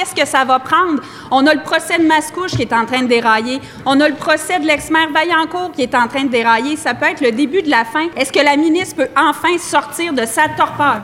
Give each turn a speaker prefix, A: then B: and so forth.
A: qu'est-ce que ça va prendre? On a le procès de Mascouche qui est en train de dérailler. On a le procès de l'ex-maire Vaillancourt qui est en train de dérailler. Ça peut être le début de la fin. Est-ce que la ministre peut enfin sortir de sa torpeur?